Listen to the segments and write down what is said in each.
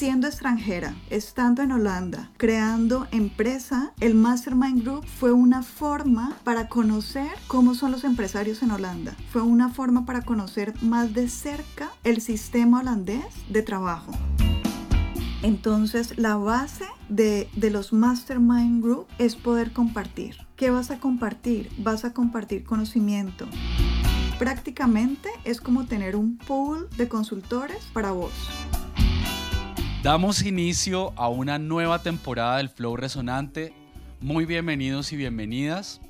siendo extranjera, estando en Holanda, creando empresa, el Mastermind Group fue una forma para conocer cómo son los empresarios en Holanda. Fue una forma para conocer más de cerca el sistema holandés de trabajo. Entonces, la base de, de, los Mastermind Group es poder compartir. ¿Qué vas a compartir? Vas a compartir conocimiento. Prácticamente es como tener un pool de consultores para vos. Damos inicio a una nueva temporada del Flow Resonante. Muy bienvenidos y bienvenidas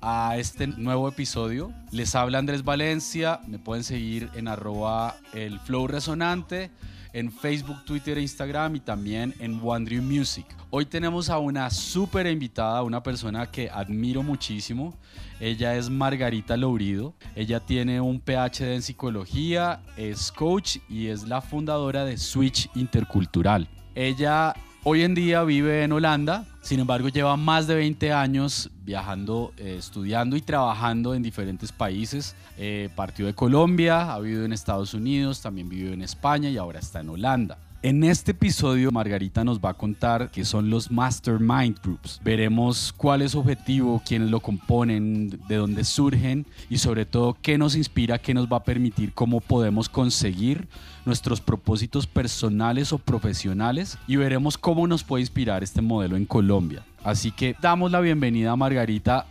a este nuevo episodio. Les habla Andrés Valencia, me pueden seguir en arroba el Flow Resonante en Facebook, Twitter e Instagram y también en Wandrew Music. Hoy tenemos a una súper invitada, una persona que admiro muchísimo. Ella es Margarita Lourido. Ella tiene un PhD en psicología, es coach y es la fundadora de Switch Intercultural. Ella Hoy en día vive en Holanda, sin embargo lleva más de 20 años viajando, eh, estudiando y trabajando en diferentes países. Eh, partió de Colombia, ha vivido en Estados Unidos, también vivió en España y ahora está en Holanda. En este episodio, Margarita nos va a contar qué son los Mastermind Groups. Veremos cuál es su objetivo, quiénes lo componen, de dónde surgen y sobre todo qué nos inspira, qué nos va a permitir, cómo podemos conseguir nuestros propósitos personales o profesionales y veremos cómo nos puede inspirar este modelo en Colombia. Así que damos la bienvenida a Margarita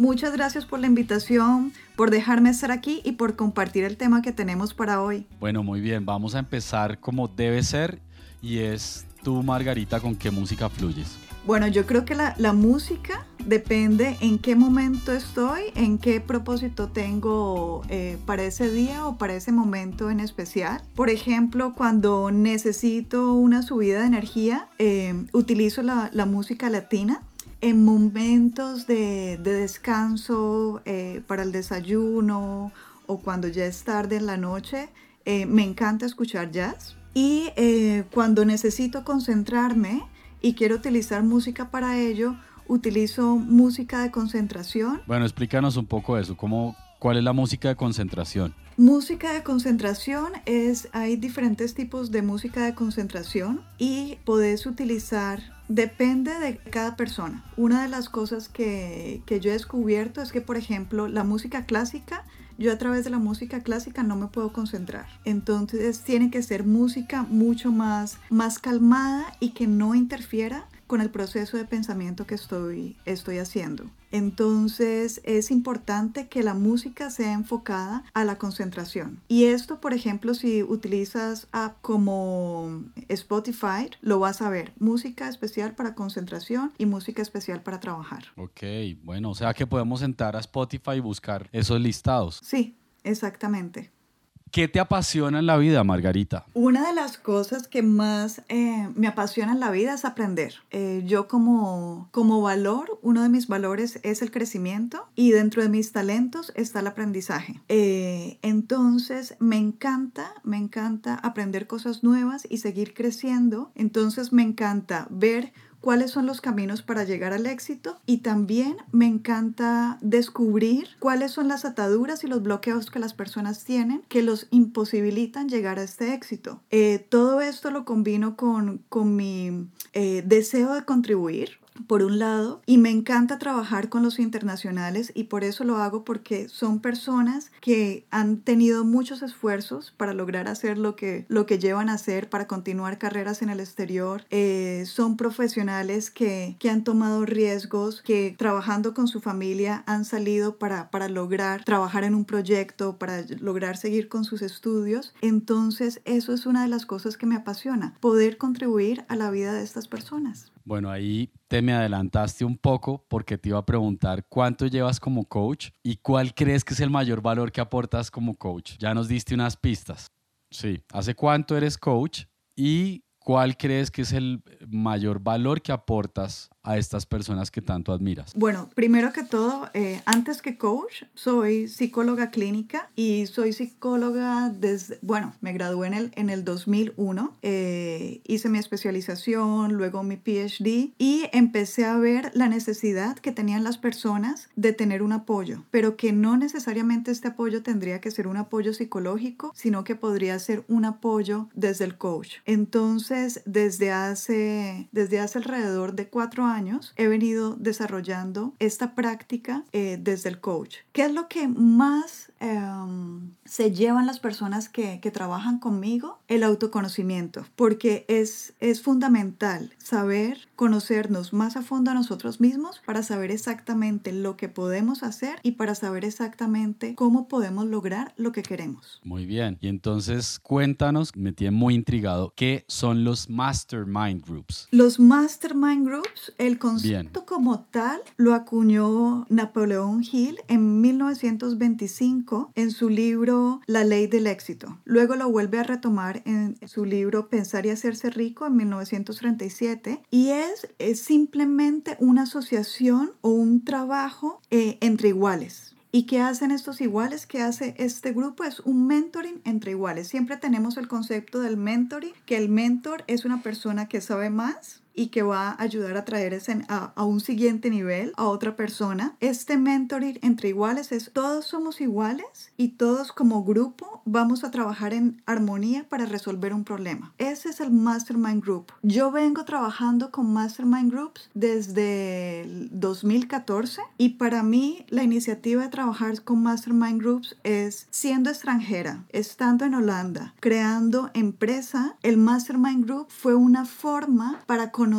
Muchas gracias por la invitación, por dejarme estar aquí y por compartir el tema que tenemos para hoy. Bueno, muy bien, vamos a empezar como debe ser y es tú, Margarita, con qué música fluyes. Bueno, yo creo que la, la, música depende en qué momento estoy, en qué propósito tengo eh, para ese día o para ese momento en especial. Por ejemplo, cuando necesito una subida de energía, eh, utilizo la, la música latina en momentos de, descanso eh, para el desayuno o cuando ya es tarde en la noche, eh, me encanta escuchar jazz. Y eh, cuando necesito concentrarme y quiero utilizar música para ello, utilizo música de concentración. Bueno, explícanos un poco eso, ¿cómo, ¿cuál es la música de concentración? Música de concentración es, hay diferentes tipos de música de concentración y podés utilizar Depende de cada persona. Una de las cosas que, que, yo he descubierto es que, por ejemplo, la música clásica, yo a través de la música clásica no me puedo concentrar. Entonces tiene que ser música mucho más, más calmada y que no interfiera con el proceso de pensamiento que estoy, estoy haciendo. Entonces es importante que la música sea enfocada a la concentración. Y esto, por ejemplo, si utilizas app como Spotify, lo vas a ver. Música especial para concentración y música especial para trabajar. Ok, bueno, o sea que podemos entrar a Spotify y buscar esos listados. Sí, exactamente. ¿Qué te apasiona en la vida, Margarita? Una de las cosas que más eh, me apasiona en la vida es aprender. Eh, yo como, como valor, uno de mis valores es el crecimiento y dentro de mis talentos está el aprendizaje. Eh, entonces me encanta, me encanta aprender cosas nuevas y seguir creciendo. Entonces me encanta ver cuáles son los caminos para llegar al éxito y también me encanta descubrir cuáles son las ataduras y los bloqueos que las personas tienen que los imposibilitan llegar a este éxito. Eh, todo esto lo combino con, con mi eh, deseo de contribuir por un lado, y me encanta trabajar con los internacionales y por eso lo hago porque son personas que han tenido muchos esfuerzos para lograr hacer lo que, lo que llevan a hacer, para continuar carreras en el exterior. Eh, son profesionales que, que, han tomado riesgos, que trabajando con su familia han salido para, para lograr trabajar en un proyecto, para lograr seguir con sus estudios. Entonces, eso es una de las cosas que me apasiona, poder contribuir a la vida de estas personas. Bueno, ahí te me adelantaste un poco porque te iba a preguntar cuánto llevas como coach y cuál crees que es el mayor valor que aportas como coach. Ya nos diste unas pistas. Sí, ¿hace cuánto eres coach y cuál crees que es el mayor valor que aportas a estas personas que tanto admiras? Bueno, primero que todo, eh, antes que coach, soy psicóloga clínica y soy psicóloga desde, bueno, me gradué en el, en el 2001, eh, hice mi especialización, luego mi PhD y empecé a ver la necesidad que tenían las personas de tener un apoyo, pero que no necesariamente este apoyo tendría que ser un apoyo psicológico, sino que podría ser un apoyo desde el coach. Entonces, desde hace, desde hace alrededor de cuatro años, he venido desarrollando esta práctica eh, desde el coach. ¿Qué es lo que más em, se llevan las personas que, que trabajan conmigo? El autoconocimiento, porque es, es fundamental saber conocernos más a fondo a nosotros mismos para saber exactamente lo que podemos hacer y para saber exactamente cómo podemos lograr lo que queremos. Muy bien. Y entonces cuéntanos, me tiene muy intrigado, ¿qué son los mastermind groups? Los mastermind groups, el concepto como tal lo acuñó Napoleón Hill en 1925 en su libro La ley del éxito. Luego lo vuelve a retomar en su libro Pensar y hacerse rico en 1937 y es, es simplemente una asociación o un trabajo eh, entre iguales. ¿Y qué hacen estos iguales? ¿Qué hace este grupo? Es un mentoring entre iguales. Siempre tenemos el concepto del mentoring, que el mentor es una persona que sabe más y que va a ayudar a traer ese, a, a, un siguiente nivel a otra persona. Este mentoring entre iguales es todos somos iguales y todos como grupo vamos a trabajar en armonía para resolver un problema. Ese es el Mastermind Group. Yo vengo trabajando con Mastermind Groups desde el 2014 y para mí la iniciativa de trabajar con Mastermind Groups es siendo extranjera, estando en Holanda, creando empresa. El Mastermind Group fue una forma para conocer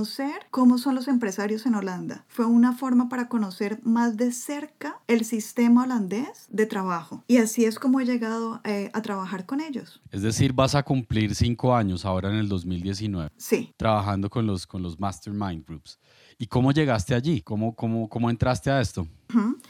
cómo son los empresarios en Holanda. Fue una forma para conocer más de cerca el sistema holandés de trabajo. Y así es como he llegado eh, a trabajar con ellos. Es decir, vas a cumplir cinco años ahora en el 2019. Sí. Trabajando con los, con los Mastermind Groups. ¿Y cómo llegaste allí? ¿Cómo, cómo, cómo entraste a esto? Uh -huh.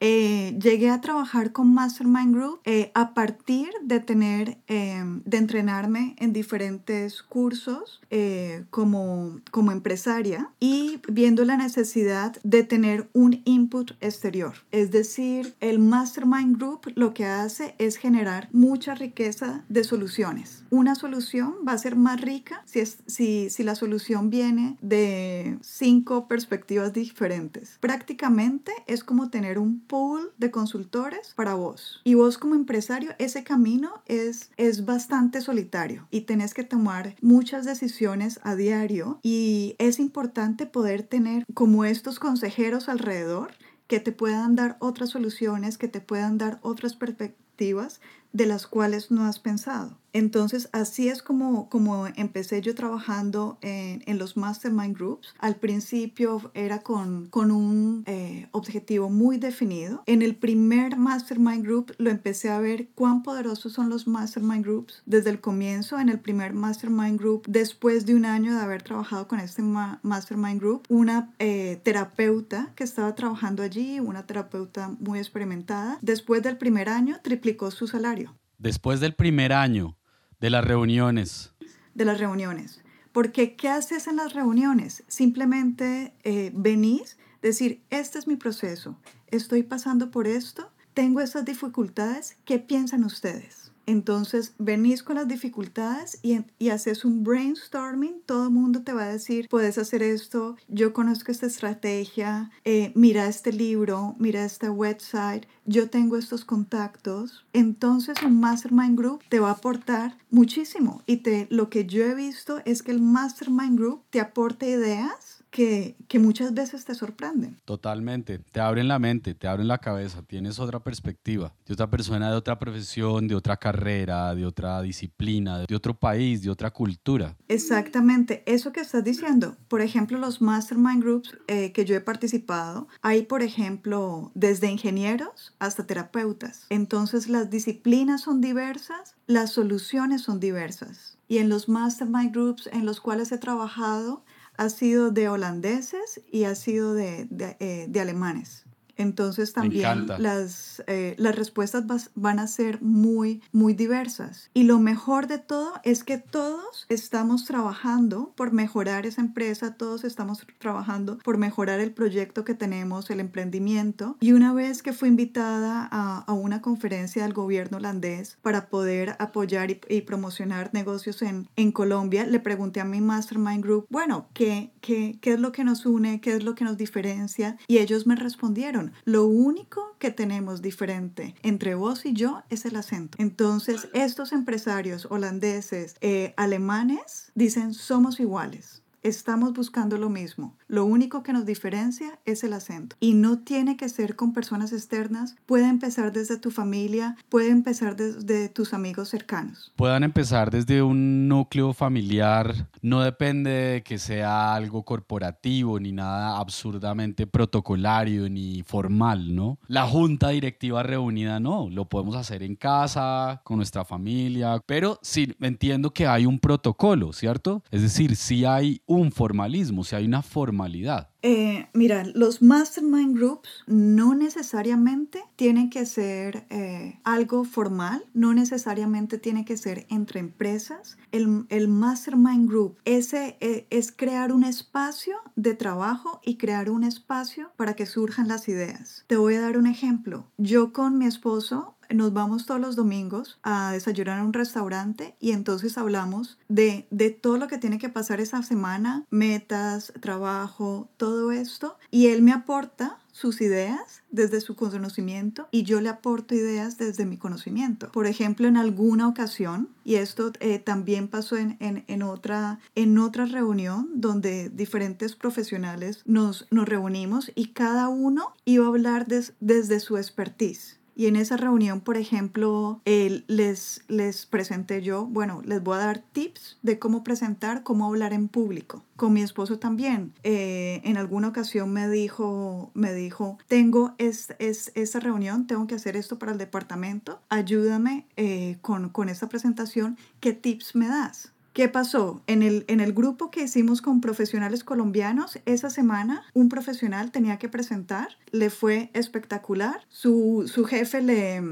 Eh, llegué a trabajar con Mastermind Group eh, a partir de tener, eh, de entrenarme en diferentes cursos eh, como, como empresaria y viendo la necesidad de tener un input exterior. Es decir, el Mastermind Group lo que hace es generar mucha riqueza de soluciones. Una solución va a ser más rica si, es, si, si la solución viene de cinco perspectivas diferentes. Prácticamente es como tener un pool de consultores para vos. Y vos como empresario, ese camino es, es bastante solitario y tenés que tomar muchas decisiones a diario y es importante poder tener como estos consejeros alrededor que te puedan dar otras soluciones, que te puedan dar otras perspectivas de las cuales no has pensado. Entonces, así es como, como empecé yo trabajando en, en los Mastermind Groups. Al principio era con, con un eh, objetivo muy definido. En el primer Mastermind Group lo empecé a ver cuán poderosos son los Mastermind Groups desde el comienzo. En el primer Mastermind Group, después de un año de haber trabajado con este ma Mastermind Group, una eh, terapeuta que estaba trabajando allí, una terapeuta muy experimentada, después del primer año triplicó su salario. Después del primer año, de las reuniones. De las reuniones. Porque ¿qué haces en las reuniones? Simplemente eh, venís, decir, este es mi proceso, estoy pasando por esto, tengo estas dificultades, ¿qué piensan ustedes? Entonces venís con las dificultades y, y, haces un brainstorming, todo el mundo te va a decir, puedes hacer esto, yo conozco esta estrategia, eh, mira este libro, mira este website, yo tengo estos contactos. Entonces un mastermind group te va a aportar muchísimo y te, lo que yo he visto es que el mastermind group te aporta ideas que, que, muchas veces te sorprenden. Totalmente, te abren la mente, te abren la cabeza, tienes otra perspectiva, de otra persona, de otra profesión, de otra carrera, de otra disciplina, de otro país, de otra cultura. Exactamente, eso que estás diciendo, por ejemplo, los mastermind groups eh, que yo he participado, hay, por ejemplo, desde ingenieros hasta terapeutas. Entonces las disciplinas son diversas, las soluciones son diversas. Y en los mastermind groups en los cuales he trabajado, ha sido de holandeses y ha sido de, de, eh, alemanes. Entonces también las, eh, las respuestas van a ser muy, muy diversas. Y lo mejor de todo es que todos estamos trabajando por mejorar esa empresa, todos estamos trabajando por mejorar el proyecto que tenemos, el emprendimiento. Y una vez que fui invitada a, a una conferencia del gobierno holandés para poder apoyar y, y promocionar negocios en, en Colombia, le pregunté a mi Mastermind Group, bueno, ¿qué, qué, ¿qué es lo que nos une? ¿Qué es lo que nos diferencia? Y ellos me respondieron, lo único que tenemos diferente entre vos y yo es el acento. Entonces, estos empresarios holandeses, eh, alemanes, dicen, somos iguales. Estamos buscando lo mismo. Lo único que nos diferencia es el acento. Y no tiene que ser con personas externas. Puede empezar desde tu familia, puede empezar desde tus amigos cercanos. Puedan empezar desde un núcleo familiar. No depende de que sea algo corporativo ni nada absurdamente protocolario ni formal, ¿no? La junta directiva reunida, no. Lo podemos hacer en casa, con nuestra familia. Pero sí, entiendo que hay un protocolo, ¿cierto? Es decir, si hay un formalismo, si hay una formalidad. Eh, mira, los mastermind groups no necesariamente tienen que ser eh, algo formal, no necesariamente tiene que ser entre empresas. El, el mastermind group ese, eh, es crear un espacio de trabajo y crear un espacio para que surjan las ideas. Te voy a dar un ejemplo. Yo con mi esposo nos vamos todos los domingos a desayunar a un restaurante y entonces hablamos de, de todo lo que tiene que pasar esa semana, metas, trabajo, todo esto. Y él me aporta sus ideas desde su conocimiento y yo le aporto ideas desde mi conocimiento. Por ejemplo, en alguna ocasión, y esto eh, también pasó en, en, en, otra, en otra reunión donde diferentes profesionales nos, nos reunimos y cada uno iba a hablar desde su expertise. Y en esa reunión, por ejemplo, les, les presenté yo, bueno, les voy a dar tips de cómo presentar, cómo hablar en público. Con mi esposo también. Eh, en alguna ocasión me dijo, me dijo, tengo es, es, esta reunión, tengo que hacer esto para el departamento, ayúdame eh, con, con esta presentación, ¿qué tips me das? ¿Qué pasó? En el, en el grupo que hicimos con profesionales colombianos, esa semana un profesional tenía que presentar, le fue espectacular, su, su jefe le,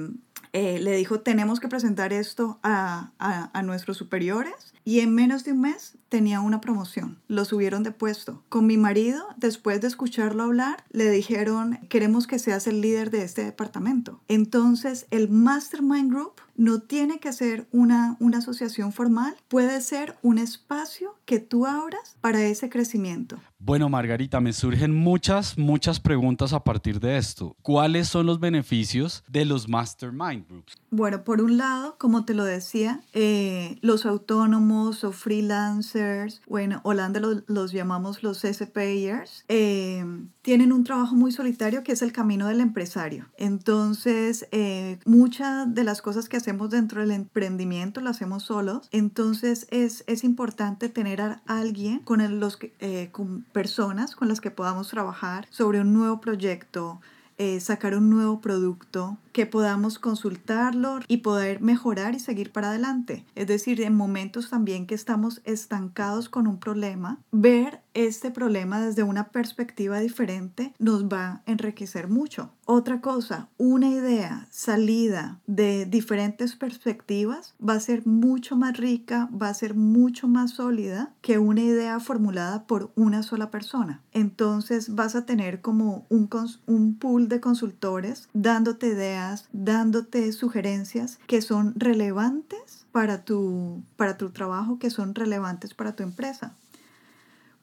eh, le dijo, tenemos que presentar esto a, a, a, nuestros superiores y en menos de un mes tenía una promoción, lo subieron de puesto. Con mi marido, después de escucharlo hablar, le dijeron, queremos que seas el líder de este departamento. Entonces, el Mastermind Group no tiene que ser una, una asociación formal, puede ser un espacio que tú abras para ese crecimiento. Bueno, Margarita, me surgen muchas, muchas preguntas a partir de esto. ¿Cuáles son los beneficios de los mastermind groups? Bueno, por un lado, como te lo decía, eh, los autónomos o freelancers, bueno, Holanda los, los llamamos los SPayers, eh, tienen un trabajo muy solitario que es el camino del empresario. Entonces, eh, muchas de las cosas que hacemos dentro del emprendimiento las hacemos solos. Entonces, es, es importante tener a alguien con, el, los, eh, con personas con las que podamos trabajar sobre un nuevo proyecto, eh, sacar un nuevo producto, que podamos consultarlo y poder mejorar y seguir para adelante. Es decir, en momentos también que estamos estancados con un problema, ver este problema desde una perspectiva diferente nos va a enriquecer mucho. Otra cosa, una idea salida de diferentes perspectivas va a ser mucho más rica, va a ser mucho más sólida que una idea formulada por una sola persona. Entonces vas a tener como un, un pool de consultores dándote ideas, dándote sugerencias que son relevantes para tu, para tu trabajo, que son relevantes para tu empresa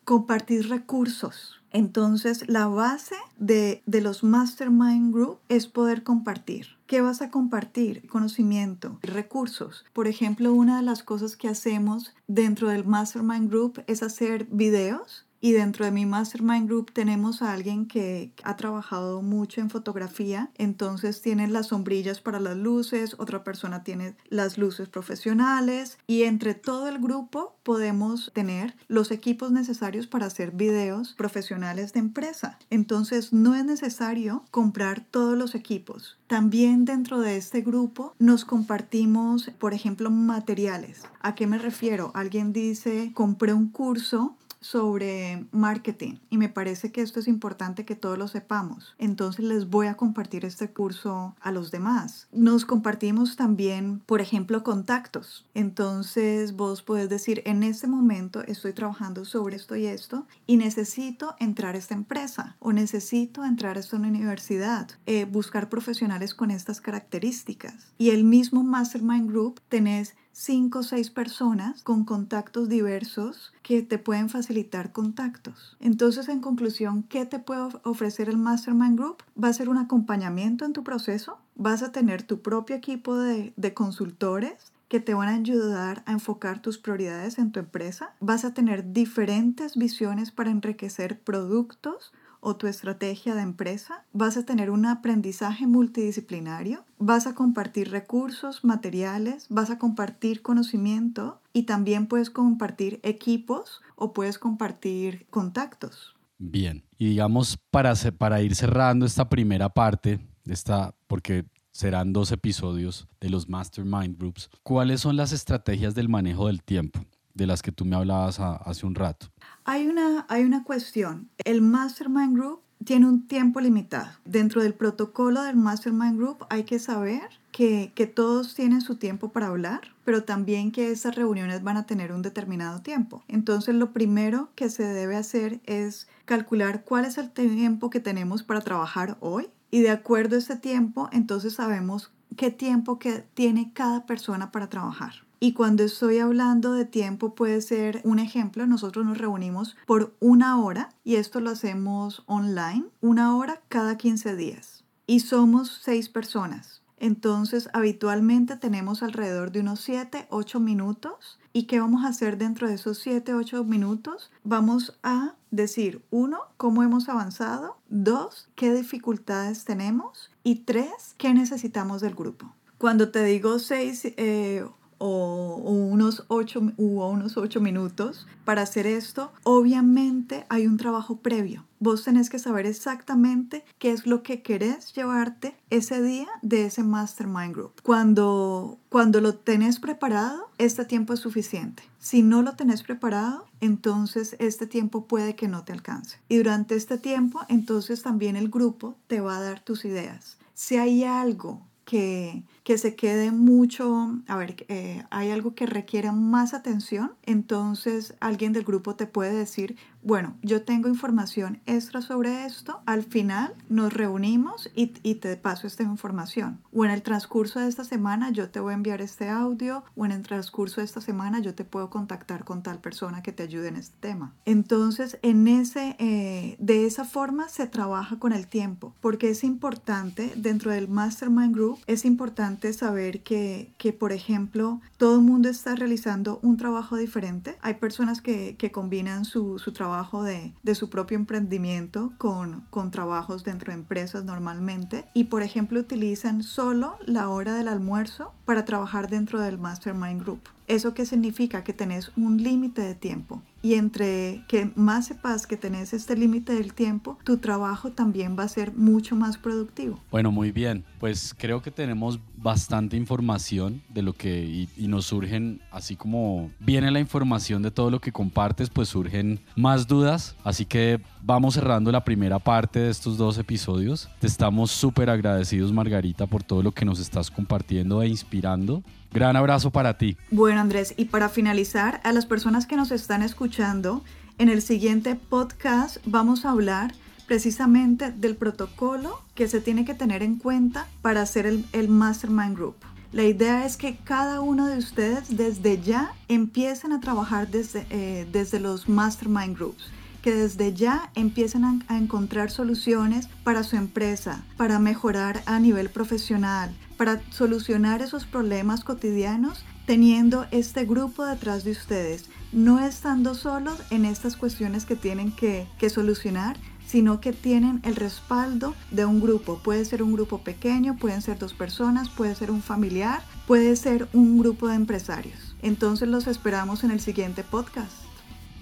compartir recursos. Entonces, la base de, de, los Mastermind Group es poder compartir. ¿Qué vas a compartir? Conocimiento, recursos. Por ejemplo, una de las cosas que hacemos dentro del Mastermind Group es hacer videos y dentro de mi Mastermind Group tenemos a alguien que ha trabajado mucho en fotografía, entonces tiene las sombrillas para las luces, otra persona tiene las luces profesionales y entre todo el grupo podemos tener los equipos necesarios para hacer videos profesionales de empresa. Entonces no es necesario comprar todos los equipos. También dentro de este grupo nos compartimos, por ejemplo, materiales. ¿A qué me refiero? Alguien dice, compré un curso sobre marketing y me parece que esto es importante que todos lo sepamos. Entonces les voy a compartir este curso a los demás. Nos compartimos también, por ejemplo, contactos. Entonces vos puedes decir, en este momento estoy trabajando sobre esto y esto y necesito entrar a esta empresa o necesito entrar a esta universidad, eh, buscar profesionales con estas características. Y el mismo Mastermind Group tenés cinco o seis personas con contactos diversos que te pueden facilitar contactos. Entonces, en conclusión, ¿qué te puede ofrecer el Mastermind Group? Va a ser un acompañamiento en tu proceso, vas a tener tu propio equipo de, de consultores que te van a ayudar a enfocar tus prioridades en tu empresa. Vas a tener diferentes visiones para enriquecer productos o tu estrategia de empresa, vas a tener un aprendizaje multidisciplinario, vas a compartir recursos, materiales, vas a compartir conocimiento y también puedes compartir equipos o puedes compartir contactos. Bien, y digamos para, para ir cerrando esta primera parte, esta, porque serán dos episodios de los Mastermind Groups, ¿cuáles son las estrategias del manejo del tiempo? De las que tú me hablabas hace un rato. Hay una, hay una cuestión. El Mastermind Group tiene un tiempo limitado. Dentro del protocolo del Mastermind Group hay que saber que, que, todos tienen su tiempo para hablar, pero también que esas reuniones van a tener un determinado tiempo. Entonces lo primero que se debe hacer es calcular cuál es el tiempo que tenemos para trabajar hoy y de acuerdo a ese tiempo, entonces sabemos qué tiempo que tiene cada persona para trabajar. Y cuando estoy hablando de tiempo puede ser un ejemplo, nosotros nos reunimos por una hora y esto lo hacemos online, una hora cada 15 días. Y somos seis personas. Entonces, habitualmente tenemos alrededor de unos 7, 8 minutos. ¿Y qué vamos a hacer dentro de esos 7, 8 minutos? Vamos a decir, uno, cómo hemos avanzado, dos, qué dificultades tenemos y tres, qué necesitamos del grupo. Cuando te digo seis eh, o, unos ocho, unos ocho minutos para hacer esto, obviamente hay un trabajo previo. Vos tenés que saber exactamente qué es lo que querés llevarte ese día de ese mastermind group. Cuando, cuando lo tenés preparado, este tiempo es suficiente. Si no lo tenés preparado, entonces este tiempo puede que no te alcance. Y durante este tiempo, entonces también el grupo te va a dar tus ideas. Si hay algo que, que se quede mucho, a ver, eh, hay algo que requiera más atención, entonces alguien del grupo te puede decir, bueno, yo tengo información extra sobre esto, al final nos reunimos y, y, te paso esta información. O en el transcurso de esta semana yo te voy a enviar este audio, o en el transcurso de esta semana yo te puedo contactar con tal persona que te ayude en este tema. Entonces, en ese, eh, de esa forma se trabaja con el tiempo, porque es importante dentro del Mastermind Group, es importante saber que, que por ejemplo, todo el mundo está realizando un trabajo diferente. Hay personas que, que combinan su, su trabajo de, de su propio emprendimiento con, con trabajos dentro de empresas normalmente y por ejemplo utilizan solo la hora del almuerzo para trabajar dentro del Mastermind Group. ¿Eso qué significa? Que tenés un límite de tiempo. Y entre que más sepas que tenés este límite del tiempo, tu trabajo también va a ser mucho más productivo. Bueno, muy bien. Pues creo que tenemos bastante información de lo que y, y, nos surgen, así como viene la información de todo lo que compartes, pues surgen más dudas. Así que vamos cerrando la primera parte de estos dos episodios. Te estamos súper agradecidos, Margarita, por todo lo que nos estás compartiendo e inspirando. Gran abrazo para ti. Bueno, Andrés, y para finalizar, a las personas que nos están en el siguiente podcast vamos a hablar precisamente del protocolo que se tiene que tener en cuenta para hacer el, el Mastermind Group. La idea es que cada uno de ustedes desde ya empiecen a trabajar desde, eh, desde los Mastermind Groups que desde ya empiecen a, encontrar soluciones para su empresa, para mejorar a nivel profesional, para solucionar esos problemas cotidianos teniendo este grupo detrás de ustedes, no estando solos en estas cuestiones que tienen que, que solucionar, sino que tienen el respaldo de un grupo. Puede ser un grupo pequeño, pueden ser dos personas, puede ser un familiar, puede ser un grupo de empresarios. Entonces los esperamos en el siguiente podcast.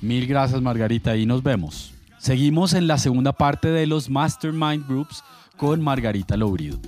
Mil gracias Margarita y nos vemos. Seguimos en la segunda parte de los Mastermind Groups con Margarita Lobrido.